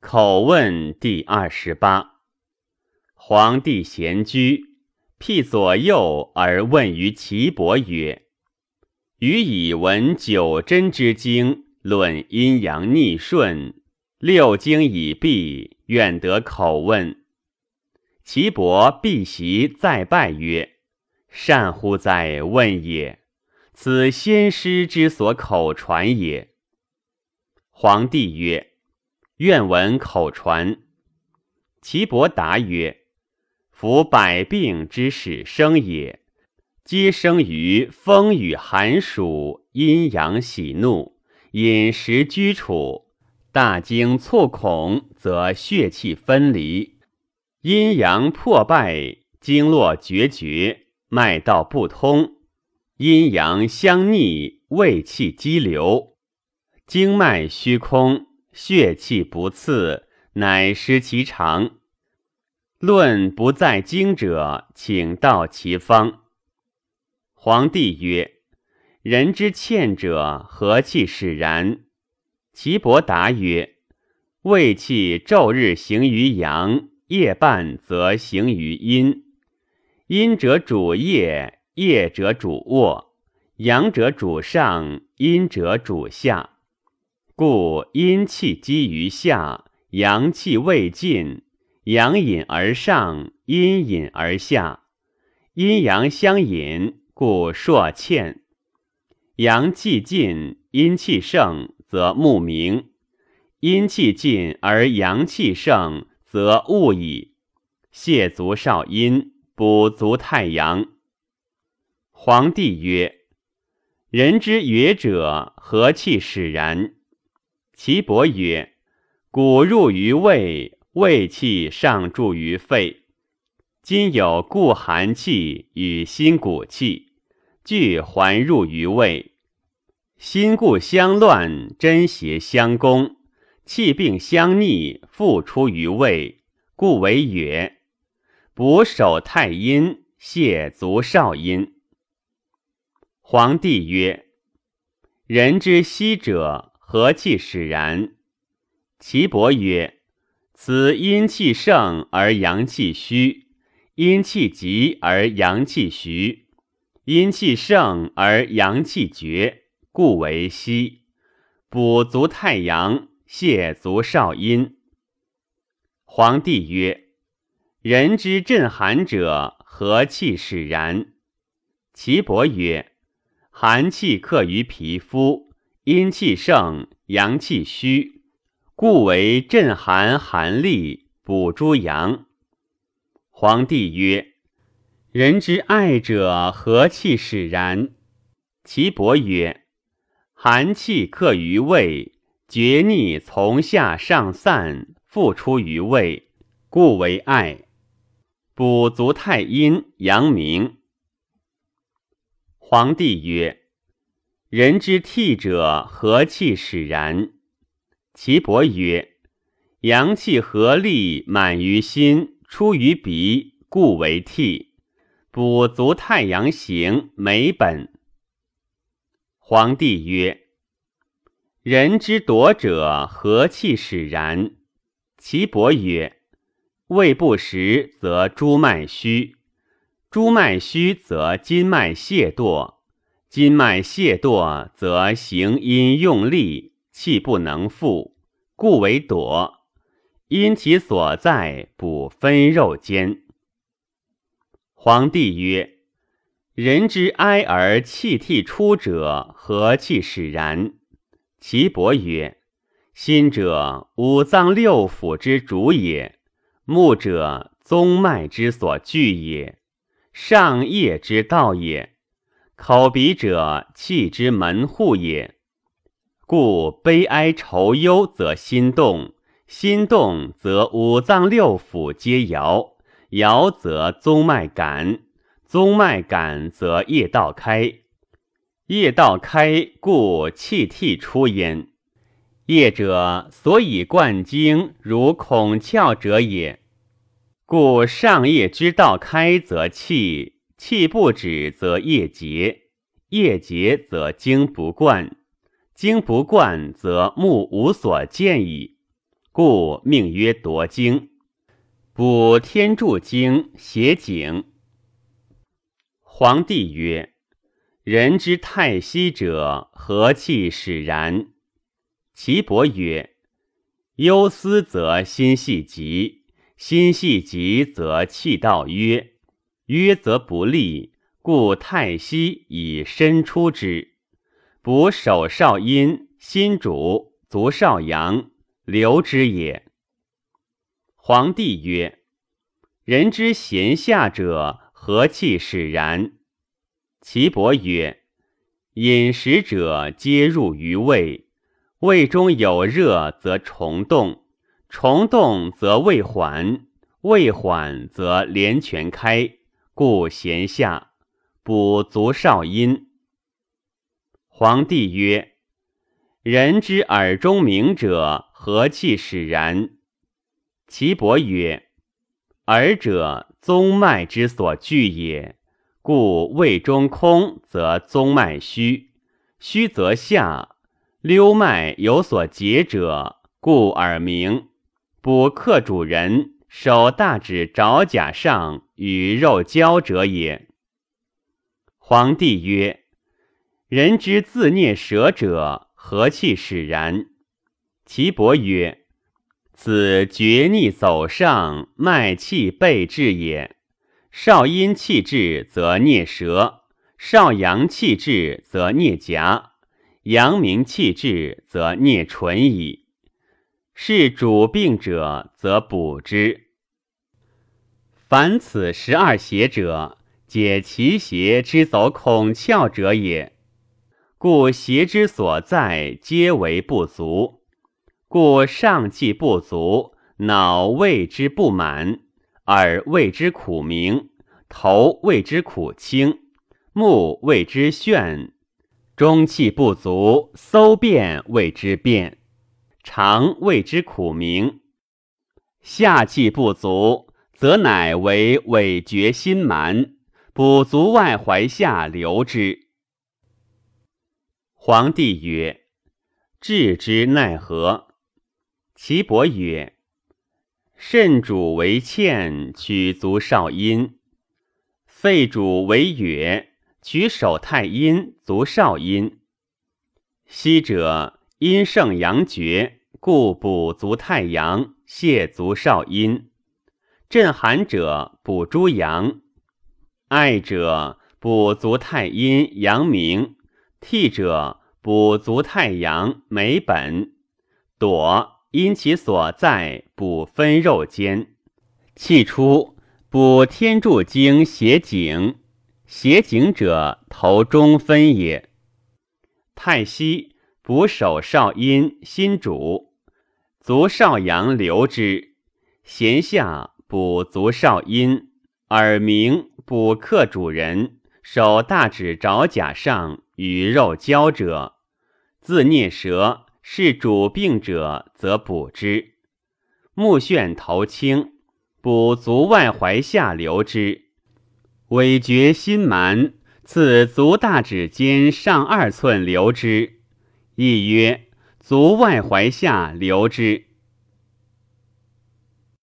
口问第二十八。皇帝闲居，辟左右而问于岐伯曰：“予以闻九真之经，论阴阳逆顺，六经已毕，愿得口问。”岐伯必席再拜曰：“善乎哉，问也！此先师之所口传也。”皇帝曰。愿闻口传。岐伯答曰：“夫百病之始生也，皆生于风雨寒暑、阴阳喜怒、饮食居处。大惊错恐，则血气分离，阴阳破败，经络决绝，脉道不通，阴阳相逆，胃气激流，经脉虚空。”血气不次，乃失其常。论不在经者，请道其方。皇帝曰：“人之欠者，何气使然？”岐伯答曰：“胃气昼日行于阳，夜半则行于阴。阴者主夜，夜者主卧，阳者主上，阴者主下。”故阴气积于下，阳气未尽，阳引而上，阴引而下，阴阳相引，故朔欠。阳气尽，阴气盛，则目明；阴气尽而阳气盛，则物矣。泻足少阴，补足太阳。皇帝曰：“人之曰者，何气使然？”岐伯曰：“骨入于胃，胃气上注于肺。今有固寒气与心骨气，俱环入于胃。心固相乱，真邪相攻，气病相逆，复出于胃，故为曰：补守太阴，泻足少阴。”皇帝曰：“人之息者。”和气使然？岐伯曰：“此阴气盛而阳气虚，阴气急而阳气徐，阴气盛而阳气绝，故为息。补足太阳，泻足少阴。”皇帝曰：“人之震寒者，何气使然？”岐伯曰：“寒气克于皮肤。”阴气盛，阳气虚，故为镇寒寒栗，补诸阳。皇帝曰：“人之爱者，何气使然？”岐伯曰：“寒气克于胃，厥逆从下上散，复出于胃，故为爱。补足太阴，阳明。”皇帝曰。人之涕者，何气使然？岐伯曰：阳气合力满于心，出于鼻，故为涕。补足太阳行，美本。皇帝曰：人之夺者，何气使然？岐伯曰：胃不食，则诸脉虚；诸脉虚，则筋脉懈惰。筋脉懈堕，则行阴用力，气不能复，故为躲。因其所在，补分肉间。皇帝曰：人之哀而气涕出者，何气使然？岐伯曰：心者，五脏六腑之主也；目者，宗脉之所聚也；上液之道也。口鼻者，气之门户也。故悲哀愁忧，则心动；心动，则五脏六腑皆摇；摇则宗脉感；宗脉感，则液道开；液道开，故气涕出焉。液者，所以贯经如孔窍者也。故上液之道开，则气。气不止，则液结；液结，则精不贯；精不贯，则目无所见矣。故命曰夺精。补天柱经，斜颈。皇帝曰：“人之太息者，何气使然？”岐伯曰：“忧思则心系急，心系急则气道约，约则不利，故太息以身出之。补手少阴，心主足少阳，留之也。”皇帝曰：“人之闲下者，何气使然？”岐伯曰：“饮食者皆入于胃，胃中有热则虫动，虫动则胃缓，胃缓则连泉开，故闲下。补足少阴。”皇帝曰：“人之耳中鸣者，何气使然？”岐伯曰：“耳者，宗脉之所聚也。故胃中空，则宗脉虚；虚则下。溜脉有所结者，故耳鸣。补客主人，手大指爪甲上与肉交者也。”皇帝曰：“人之自啮舌者，何气使然？”岐伯曰：此厥逆走上，脉气背至也。少阴气滞则啮舌，少阳气滞则啮颊，阳明气滞则啮唇矣。是主病者，则补之。凡此十二邪者，解其邪之走孔窍者也。故邪之所在，皆为不足。故上气不足，脑谓之不满，耳谓之苦鸣，头谓之苦清，目谓之眩，中气不足，搜便谓之便，常谓之苦鸣，下气不足，则乃为尾绝心蛮，补足外踝下流之。皇帝曰：“治之奈何？”岐伯曰：“肾主为欠，取足少阴；肺主为月，取手太阴、足少阴。昔者阴盛阳绝，故补足太阳，泻足少阴。震寒者补诸阳，爱者补足太阴、阳明；替者补足太阳、美本；躲。”因其所在，补分肉间，气出补天柱经斜颈，斜颈者头中分也。太息补手少阴，心主足少阳留之。弦下补足少阴，耳鸣补克主人，手大指爪甲上与肉交者，自啮舌。是主病者，则补之；目眩头青，补足外踝下流之；尾绝心蛮，刺足大指间上二寸流之。亦曰足外踝下留之。